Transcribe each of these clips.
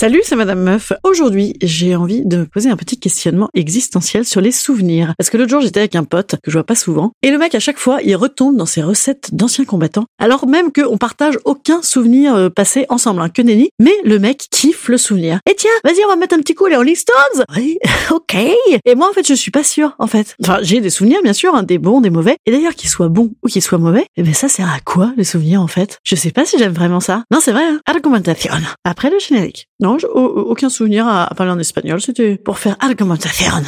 Salut, c'est Madame Meuf. Aujourd'hui, j'ai envie de me poser un petit questionnement existentiel sur les souvenirs. Parce que l'autre jour, j'étais avec un pote que je vois pas souvent. Et le mec, à chaque fois, il retombe dans ses recettes d'anciens combattants. Alors même qu'on partage aucun souvenir euh, passé ensemble, hein, que nenni. Mais le mec kiffe le souvenir. Et tiens, vas-y, on va mettre un petit coup les Rolling Stones. Oui, ok. Et moi, en fait, je suis pas sûre, en fait. Enfin, j'ai des souvenirs, bien sûr, hein, des bons, des mauvais. Et d'ailleurs, qu'ils soient bons ou qu'ils soient mauvais, eh ben, ça sert à quoi, les souvenirs, en fait? Je sais pas si j'aime vraiment ça. Non, c'est vrai, hein. Argumentation. Après le générique. Non, aucun souvenir à, à parler en espagnol. C'était pour faire argumentation.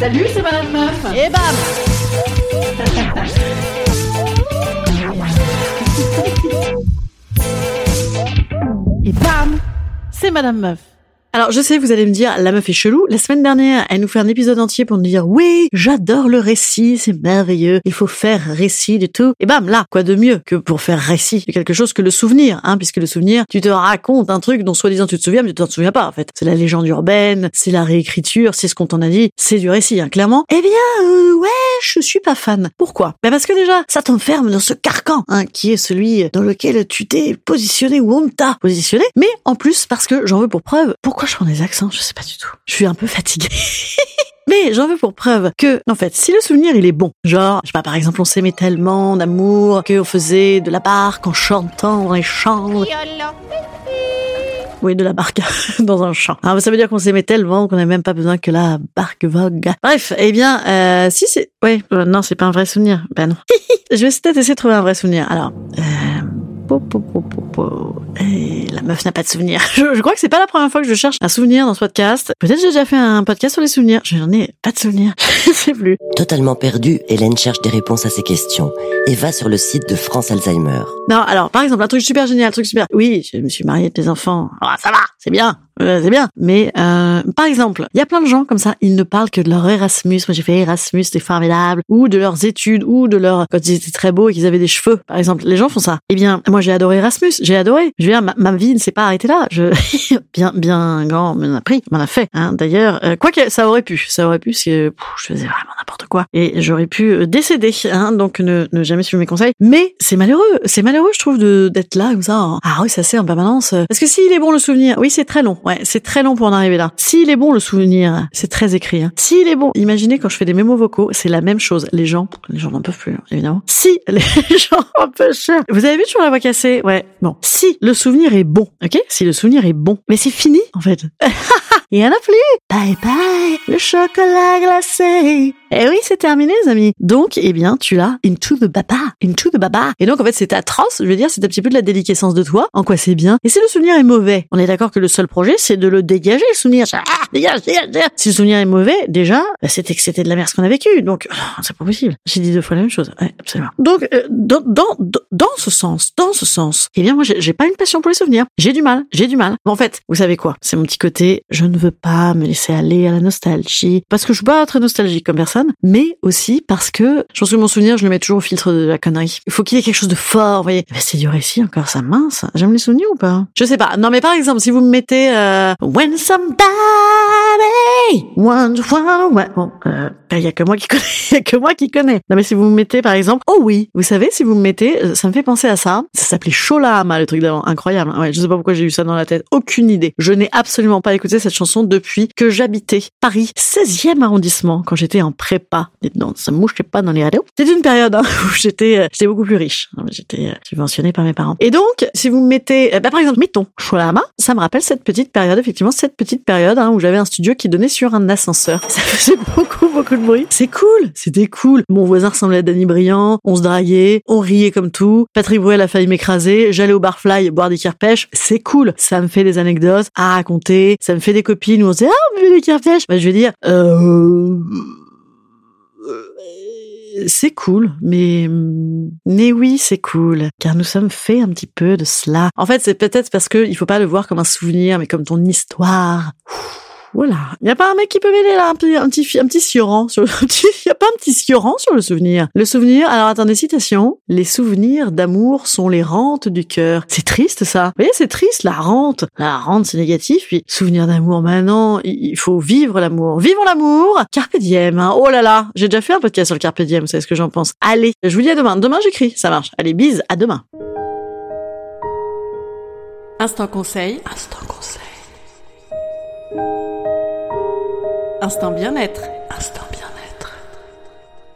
Salut, c'est Madame Meuf. Et bam Et bam C'est Madame Meuf. Alors, je sais, vous allez me dire, la meuf est chelou. La semaine dernière, elle nous fait un épisode entier pour nous dire, oui, j'adore le récit, c'est merveilleux, il faut faire récit de tout. Et bam, là, quoi de mieux que pour faire récit de quelque chose que le souvenir, hein, puisque le souvenir, tu te racontes un truc dont soi-disant tu te souviens, mais tu t'en souviens pas, en fait. C'est la légende urbaine, c'est la réécriture, c'est ce qu'on t'en a dit, c'est du récit, hein, clairement. Eh bien, euh, ouais, je suis pas fan. Pourquoi? Ben parce que déjà, ça t'enferme dans ce carcan, hein, qui est celui dans lequel tu t'es positionné ou on t'a positionné. Mais en plus, parce que j'en veux pour preuve, pourquoi je prends des accents? Je sais pas du tout. Je suis un peu fatiguée. Mais j'en veux pour preuve que, en fait, si le souvenir il est bon, genre, je sais pas, par exemple, on s'aimait tellement d'amour qu'on faisait de la barque en chantant les chambres. Oui, de la barque dans un champ. Ah, ça veut dire qu'on s'aimait tellement qu'on n'a même pas besoin que la barque vogue. Bref, eh bien, euh, si c'est... Ouais, euh, non, c'est pas un vrai souvenir. Ben non. je vais peut-être essayer de trouver un vrai souvenir. Alors... Euh... Et la meuf n'a pas de souvenir. Je, je crois que c'est pas la première fois que je cherche un souvenir dans ce podcast. Peut-être j'ai déjà fait un podcast sur les souvenirs. Je n'en ai pas de souvenir. Je sais plus. Totalement perdue, Hélène cherche des réponses à ses questions et va sur le site de France Alzheimer. Non, alors, par exemple, un truc super génial, un truc super. Oui, je me suis mariée avec des enfants. Ah, ça va, c'est bien, euh, c'est bien. Mais, euh, par exemple, il y a plein de gens comme ça, ils ne parlent que de leur Erasmus. Moi, j'ai fait Erasmus, c'était formidable. Ou de leurs études, ou de leur, quand ils étaient très beaux et qu'ils avaient des cheveux, par exemple. Les gens font ça. Eh bien, moi, j'ai adoré Erasmus, j'ai adoré. Je veux dire, ma, ma vie ne s'est pas arrêtée là. Je, bien, bien grand, m'en a pris, m'en a fait. Hein. D'ailleurs, euh, quoi que ça aurait pu, ça aurait pu, parce que je faisais vraiment n'importe quoi. Et j'aurais pu euh, décéder, hein. Donc, ne, ne jamais suivre mes conseils. Mais c'est malheureux, c'est malheureux, je trouve, d'être là comme ça. Ah oui, ça c'est en permanence. Parce que s'il est bon le souvenir, oui, c'est très long. Ouais, c'est très long pour en arriver là. S'il est bon le souvenir, c'est très écrit. Hein. S'il est bon, imaginez quand je fais des mémos vocaux, c'est la même chose. Les gens, les gens n'en peuvent plus, hein, évidemment. Si les gens en peuvent. Vous avez vu toujours la voix cassée? Ouais. Bon, si le souvenir est bon, ok? Si le souvenir est bon, mais c'est fini en fait. Il y en a plus. Bye bye, le chocolat glacé. Eh oui, c'est terminé, les amis. Donc, eh bien, tu l'as into the baba, into the baba. Et donc, en fait, c'est atroce. Je veux dire, c'est un petit peu de la déliquescence de toi. En quoi c'est bien? Et si le souvenir est mauvais, on est d'accord que le seul projet, c'est de le dégager, le souvenir. Ah, dégage, dégage. Si le souvenir est mauvais, déjà, bah, c'était que c'était de la merde ce qu'on a vécu. Donc, oh, c'est pas possible. J'ai dit deux fois la même chose. Ouais, absolument. Donc, euh, dans, dans, dans- ce sens, dans ce sens, eh bien, moi, j'ai pas une passion pour les souvenirs. J'ai du mal, j'ai du mal. Mais en fait, vous savez quoi? C'est mon petit côté, je ne veux pas me laisser aller à la nostalgie. Parce que je suis pas très nostalgique comme personne, mais aussi parce que je pense que mon souvenir, je le mets toujours au filtre de la connerie. Il faut qu'il y ait quelque chose de fort, vous voyez. Eh ben, c'est du récit encore, ça mince. J'aime les souvenirs ou pas? Je sais pas. Non, mais par exemple, si vous me mettez, euh, When somebody one. Bon, euh, il y a que moi qui connais, il y a que moi qui connais. Non mais si vous me mettez par exemple, oh oui, vous savez si vous me mettez, euh, ça me fait penser à ça. Ça s'appelait Sholahama, le truc d'avant, incroyable. Ouais, je sais pas pourquoi j'ai eu ça dans la tête, aucune idée. Je n'ai absolument pas écouté cette chanson depuis que j'habitais Paris, 16e arrondissement, quand j'étais en Et non, ça mouchait pas dans les ados. C'était une période hein, où j'étais, euh, j'étais beaucoup plus riche. J'étais euh, subventionné par mes parents. Et donc, si vous me mettez, bah, par exemple, mettons Sholahama, ça me rappelle cette petite période, effectivement, cette petite période hein, où j'avais un studio qui donnait sur un ascenseur. Ça faisait beaucoup, beaucoup de bruit. C'est cool, c'était cool. Mon voisin ressemblait à Danny Briand, on se draguait, on riait comme tout. Patrick Bruel a failli m'écraser, j'allais au barfly boire des kirpèches. C'est cool, ça me fait des anecdotes à raconter, ça me fait des copines où on se dit ah on veut des kirpèches. Bah, je vais dire euh c'est cool, mais mais oui, c'est cool, car nous sommes faits un petit peu de cela. En fait, c'est peut-être parce que il faut pas le voir comme un souvenir, mais comme ton histoire. Voilà. Il n'y a pas un mec qui peut m'aider là, un petit, un petit, un petit sioran sur le, il y a pas un petit sioran sur le souvenir. Le souvenir, alors attendez, citation. Les souvenirs d'amour sont les rentes du cœur. C'est triste, ça. Vous voyez, c'est triste, la rente. La rente, c'est négatif, puis souvenir d'amour, maintenant, il faut vivre l'amour. Vivons l'amour! Carpe diem, hein. Oh là là. J'ai déjà fait un podcast sur le carpe diem, vous savez ce que j'en pense. Allez, je vous dis à demain. Demain, j'écris. Ça marche. Allez, bise. À demain. Instant conseil. Instant conseil. Instant bien-être. Instant bien-être.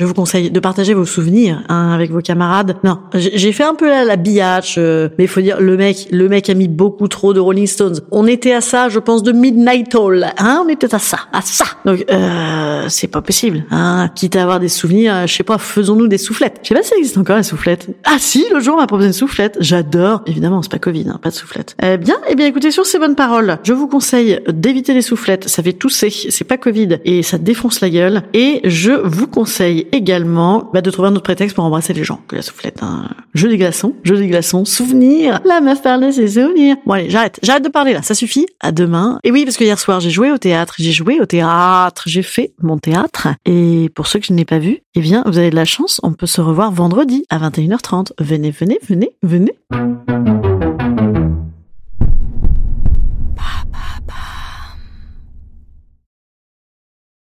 Je vous conseille de partager vos souvenirs hein, avec vos camarades. Non, j'ai fait un peu la, la biatch, euh, mais il faut dire le mec, le mec a mis beaucoup trop de Rolling Stones. On était à ça, je pense, de Midnight Hall. Hein, on était à ça, à ça. Donc euh, c'est pas possible. Hein. Quitte à avoir des souvenirs, je sais pas, faisons-nous des soufflettes. Je sais pas si ça existe encore les soufflettes. Ah si, le jour on m'a proposé une soufflette. J'adore. Évidemment, c'est pas Covid, hein, pas de soufflette. Eh bien, eh bien, écoutez sur ces bonnes paroles, je vous conseille d'éviter les soufflettes. Ça fait tousser, c'est pas Covid et ça défonce la gueule. Et je vous conseille également bah, de trouver un autre prétexte pour embrasser les gens que la soufflette. Hein. Jeu des glaçons, jeu des glaçons, souvenir. La meuf parle de ses souvenirs. Bon allez, j'arrête, j'arrête de parler là, ça suffit. À demain. Et oui, parce que hier soir j'ai joué au théâtre, j'ai joué au théâtre, j'ai fait mon théâtre. Et pour ceux que je n'ai pas vu, eh bien vous avez de la chance, on peut se revoir vendredi à 21h30. Venez, venez, venez, venez.